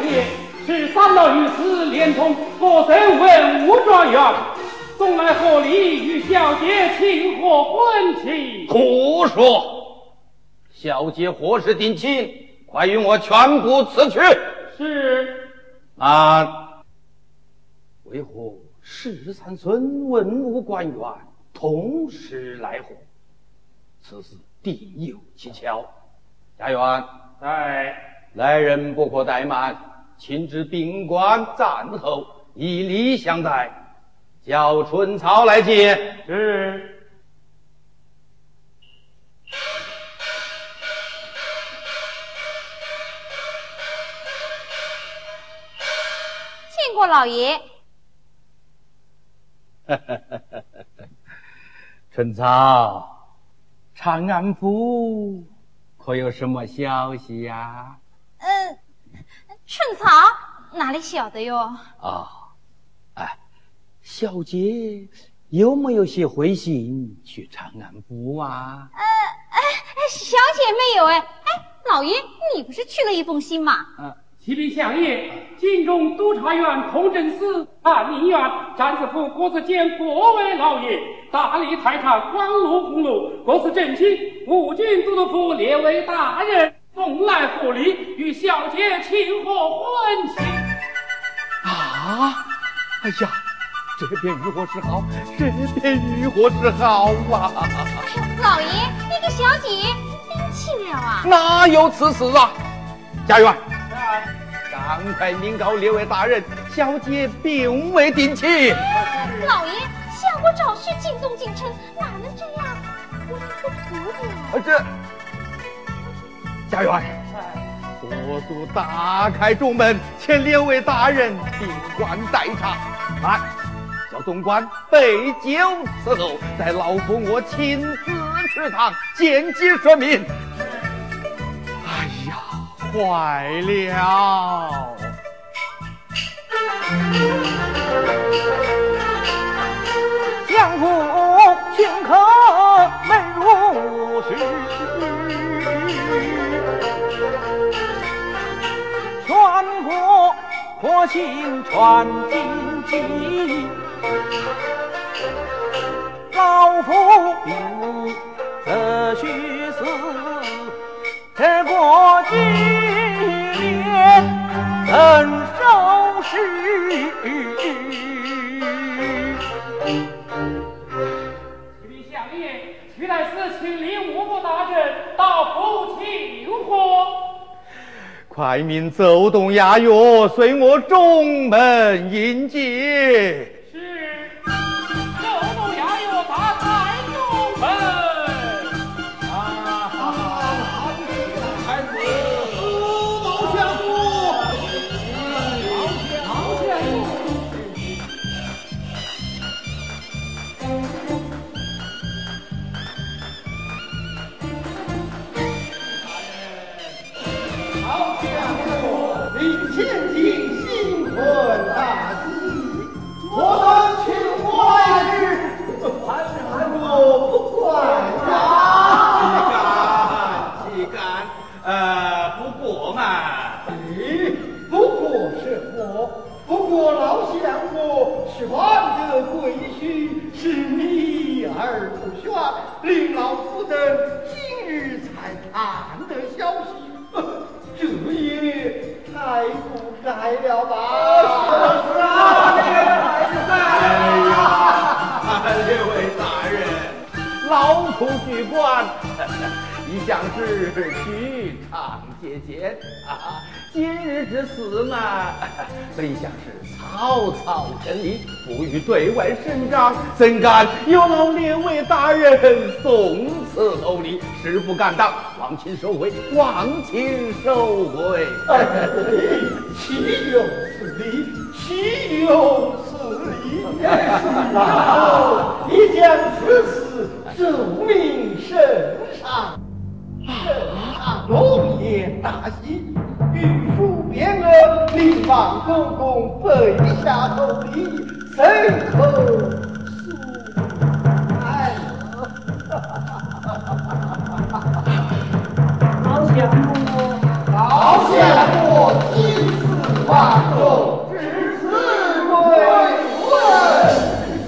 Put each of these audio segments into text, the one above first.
相爷是三老御史，连同各省文武状元，送来贺礼与小姐庆贺婚期。胡说！小姐何时定亲？快与我全部辞去。是。啊，为何十三孙文武官员同时来贺？此事定有蹊跷。家园，在。来人不可怠慢，请至宾馆暂后，以礼相待。叫春草来接。是。见过老爷。春草，长安府可有什么消息呀？嗯，春草哪里晓得哟？啊，哎，小姐有没有写回信去长安府啊？呃，哎哎，小姐没有哎。哎，老爷，你不是去了一封信吗？嗯，启禀相爷，京中督察院、通政司、翰林院、战子府国子监各位老爷，大理太常、光禄公路国子正卿，武军都督府列为大人。送来贺礼，与小姐庆贺婚期。啊！哎呀，这便如何是好？这便如何是好啊！老爷，那个小姐定亲了啊？哪有此事啊！家园，赶快禀告列位大人，小姐并未定亲。老爷，相国找婿进东进城，哪能这样？我不图的。这。家园，速速打开中门，请两位大人宾馆待茶。来，叫总管备酒伺候，待老夫我亲自吃堂见机说明。哎呀，坏了！相府请客门如是。我心传荆棘，老夫并无则虚死，这国君连快民走动雅乐，随我中门迎接。陛下是草草成礼，不欲对外声张，怎敢有劳列位大人送此厚礼？实不敢当，望亲收回，望亲收回。岂有此理？岂有此理？后你将此事奏明圣上，圣上龙颜大喜，御书令王公公背下头的，谁可恕？好相公，好相公，金丝万重，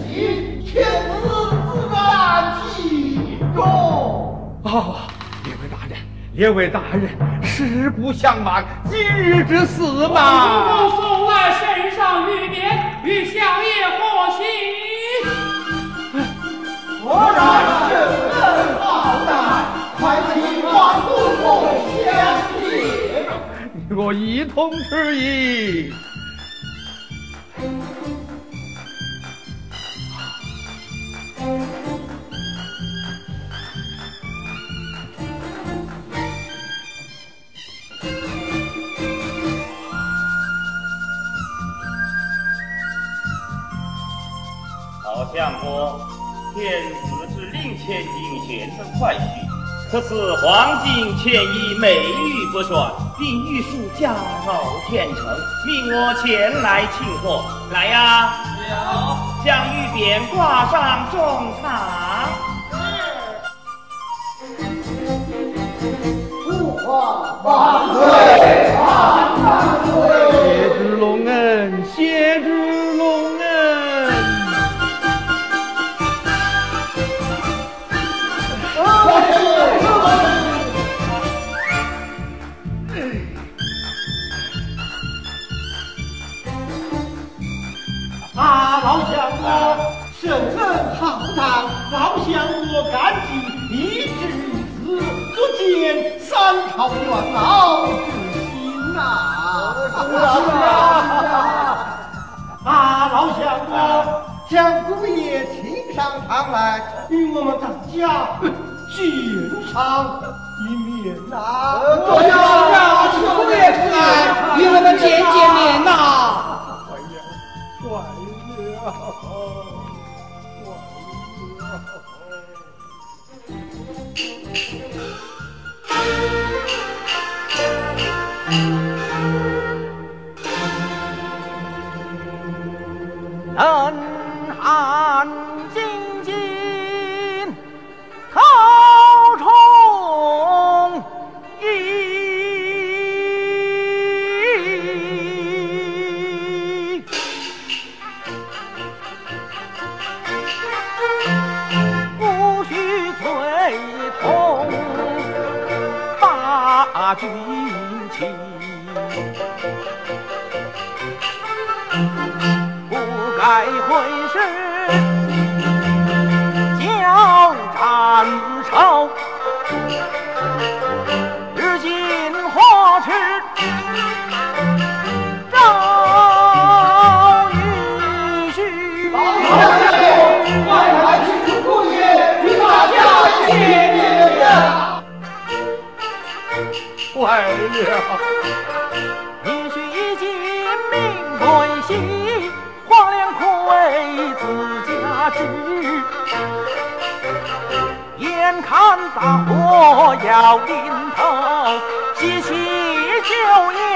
只此，喜中。列位大人，实不相瞒，今日之死嘛。公公送来圣上御匾，与相爷贺喜。果然是恩浩大，快请王公公相见。我一同吃意。千金贤得快婿，此次黄金千亿，美玉不断，并玉树佳偶天成，命我前来庆贺。来呀，将玉匾挂上中堂。父皇万岁！万岁！谢之隆恩，谢之老相公，圣恩浩荡，老相公感激，一至于此，足见三朝元老之心呐！是啊，啊，老相公，将姑爷请上堂来，与我们大家君上一面呐！多谢啊，请姑爷出来与我们见见面呐！恩汉不该会是交战仇，如今何时找女婿？快快请出姑爷与大家见面呀！坏了！大火要临头，喜气就要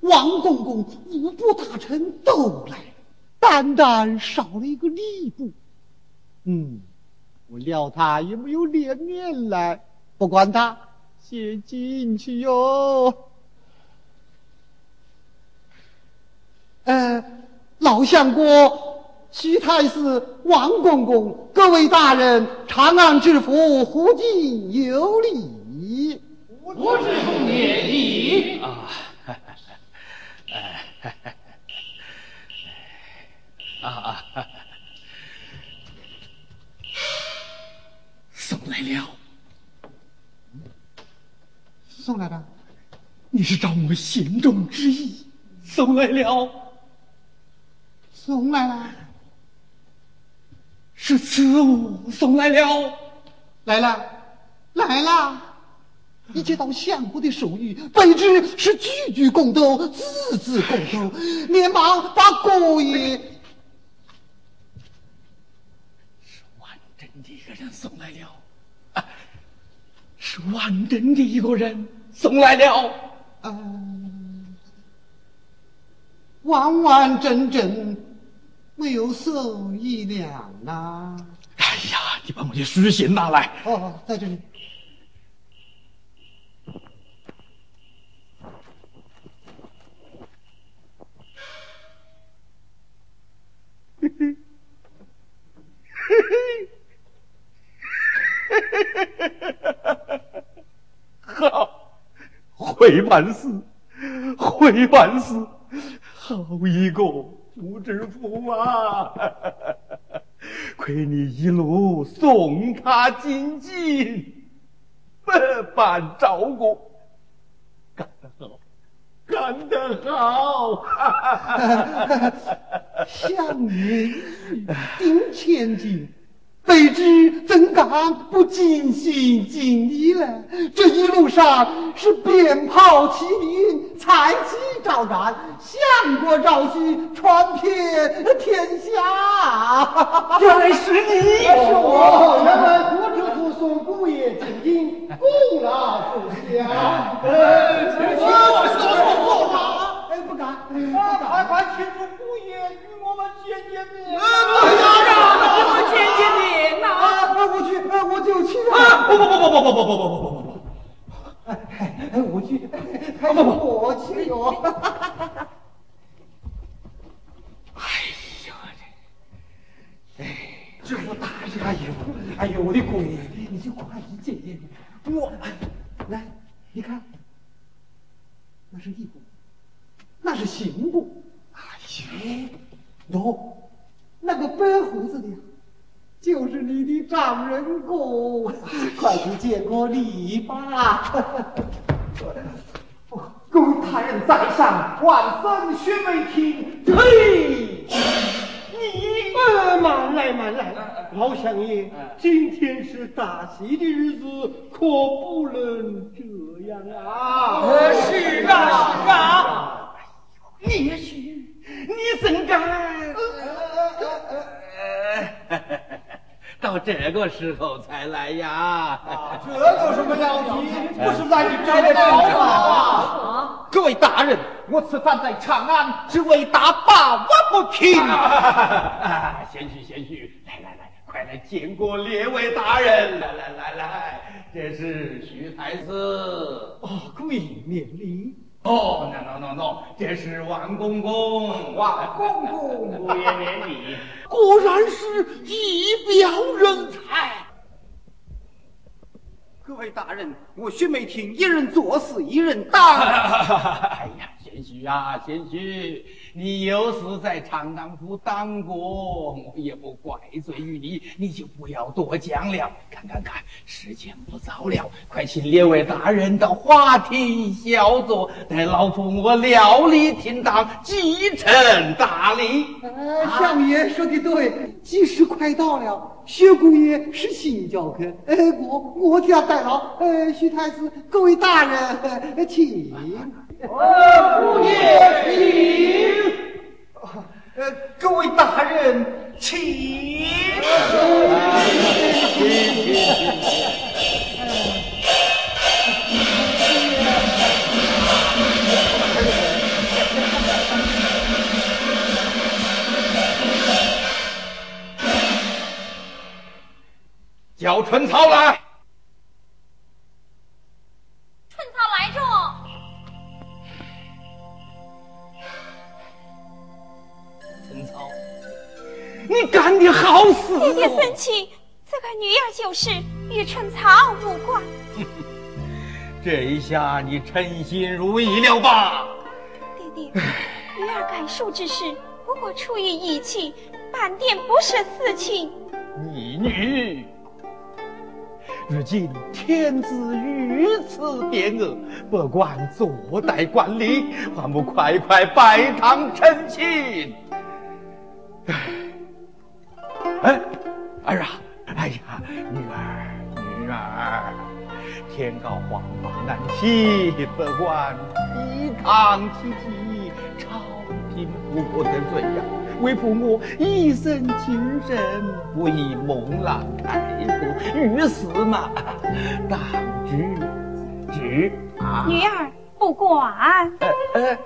王公公、五部大臣都来了，单单少了一个吏部。嗯，我料他也没有脸面来，不管他，先进去哟。呃，老相国、徐太师、王公公，各位大人，长安知府胡进有礼。我知府免礼。啊，啊啊！送来了，送来了，你是照我心中之意送来了，送来了，是此物送来了，来了，来了。一接到相国的手谕，卑职是句句宫斗，字字宫斗，连忙把姑爷是完整人送来了，啊是完整的一个人送来了，嗯，完完整整，没有受一两呐。哎呀，你把我的书信拿来。哦，在这里。嘿嘿，嘿嘿。好，会办事，会办事，好一个副知府啊！亏你一路送他进京，百般照顾，干得好，干得好！相爷定千金。卑职怎敢不尽心尽力呢？这一路上是鞭炮齐鸣，彩旗招展，相国赵煦传遍天下。原来是你，是我。原来郭知府送姑爷进京，功劳不小。呃，我说错过吗？哎，不敢。快快请出姑爷与我们见见面。不要让我们见见面。我去，我就去啊！不不不不不不不不不不不不！哎哎，我去，不不不，我去哟！哎呀，这，哎，这我大爷，哎呦，哎呦，我的姑爷，你就快去见见我。来，你看，那是义部，那是刑部。哎呦，喏，那个白胡子的呀。就是你的丈人公，快去见过礼吧！各位大人在上，万分薛梅听。嘿，你慢来慢来，老相爷，今天是大喜的日子，可不能这样啊！是啊是啊，也许你怎敢？到这个时候才来呀？这有什么了不起？不是来你这的好吗？各位大人，我此番在长安，只为打罢我不平。贤婿，贤婿，来来来，快来见过列位大人！来来来来，这是徐太子。哦，贵免礼。哦，no no no no，这是王公公。王公公，不也免礼。果然是一表人才。各位大人，我薛梅亭一人做事一人当。哎呀，贤虚啊，贤虚，你有是在长安府当过，我也不怪罪于你，你就不要多讲了。看看看，时间不早了，快请列位大人到花厅小坐，待老夫我料理厅堂，继承大礼。相爷说的对，吉时快到了。薛姑爷是新教客，哎，我我家代劳，呃，徐太子，各位大人，请。姑爷请。呃，各位大人请。叫春草来。就是与春草无关。这一下你称心如意了吧？爹爹，女儿干述之事不过出于义气，半点不是私情。你女。如今天子御赐匾额，不管坐待管理，还不快快拜堂成亲？哎，儿啊，哎呀，女儿，女儿，天高皇榜难起，不管一堂起起，朝廷不得罪呀。为父母一生情深，不以孟浪爱父，于死嘛，当知之啊。女儿不管，呃呃，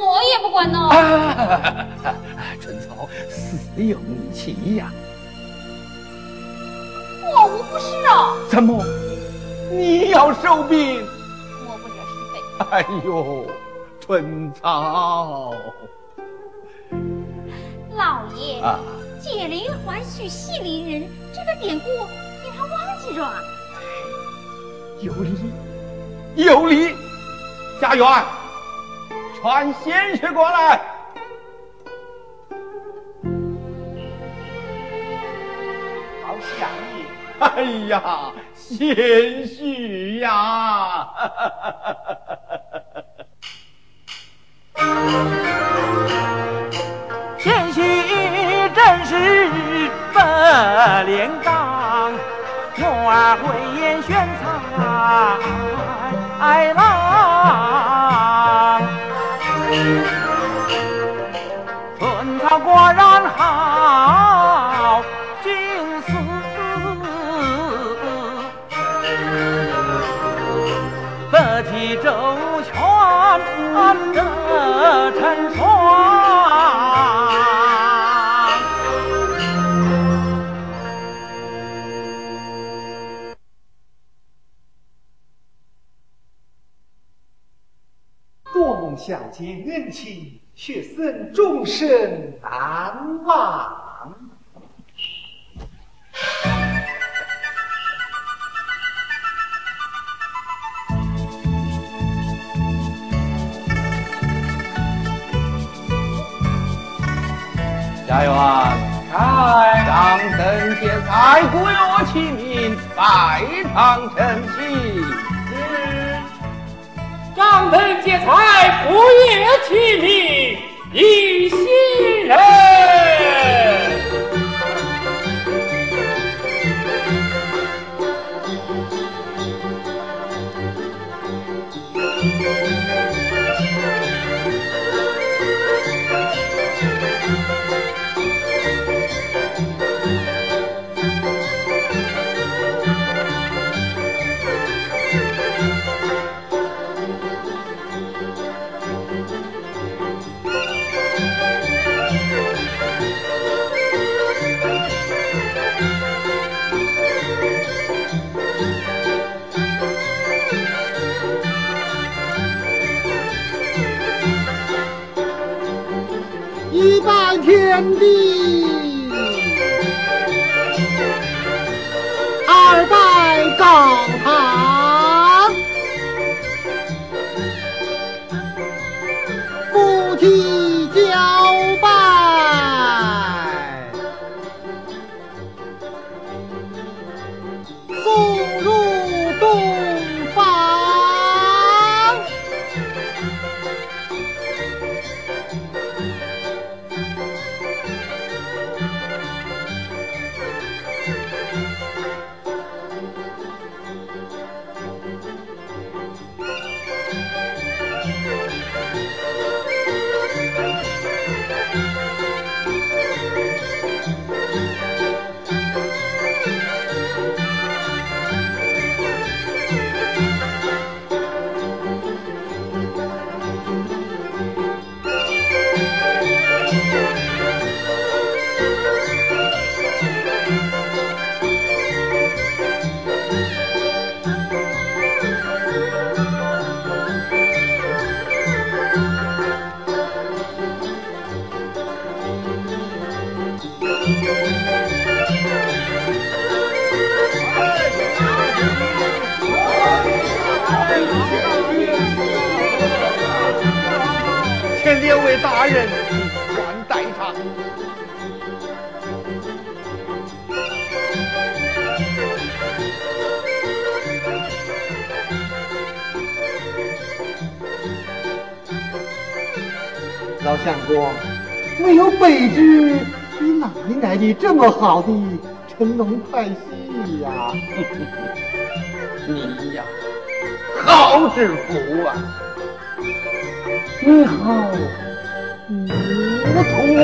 我也不管呢。春草死有你妻呀。我无不是啊。怎么？你要受兵？我不惹是非。哎呦，春草。老爷，解铃还须系铃人，这个典故你还忘记着？有理，有理。家园，传鲜血过来。好相爷。哎呀，贤婿呀！贤婿真是不连岗，我儿慧眼玄才郎，成双，多梦想见恩情，却生终身难忘。家园，哎，张灯结彩，鼓乐齐鸣，百堂成亲。是，张灯结彩，鼓乐齐鸣，一新两位大人换代茶。老相公，没有卑职，你哪里来的这么好的乘龙快婿呀？你呀，好知福啊！你好，我痛哦。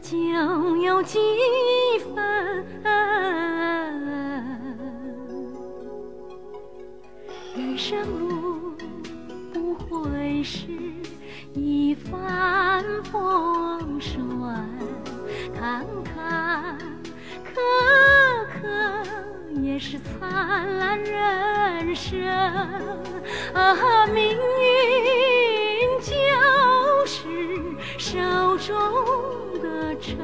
就有今。是灿烂人生啊，命运就是手中的秤，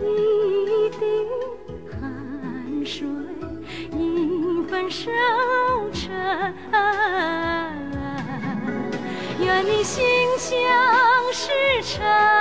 一滴汗水，一份收成。愿你心想事成。